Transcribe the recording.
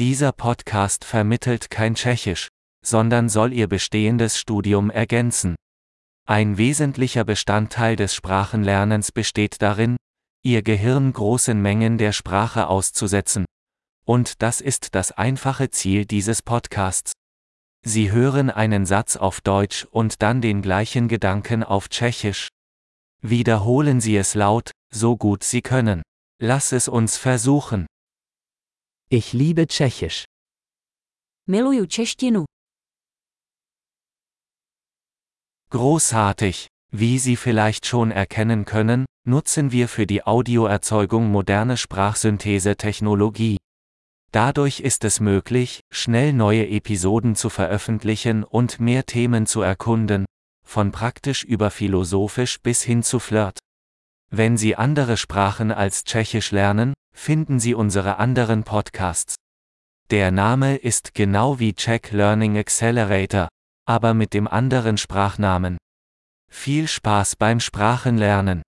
Dieser Podcast vermittelt kein Tschechisch, sondern soll Ihr bestehendes Studium ergänzen. Ein wesentlicher Bestandteil des Sprachenlernens besteht darin, Ihr Gehirn großen Mengen der Sprache auszusetzen. Und das ist das einfache Ziel dieses Podcasts. Sie hören einen Satz auf Deutsch und dann den gleichen Gedanken auf Tschechisch. Wiederholen Sie es laut, so gut Sie können. Lass es uns versuchen. Ich liebe Tschechisch. Miluju češtinu. Großartig! Wie Sie vielleicht schon erkennen können, nutzen wir für die Audioerzeugung moderne Sprachsynthese-Technologie. Dadurch ist es möglich, schnell neue Episoden zu veröffentlichen und mehr Themen zu erkunden, von praktisch über philosophisch bis hin zu Flirt. Wenn Sie andere Sprachen als Tschechisch lernen, finden Sie unsere anderen Podcasts. Der Name ist genau wie Czech Learning Accelerator, aber mit dem anderen Sprachnamen. Viel Spaß beim Sprachenlernen!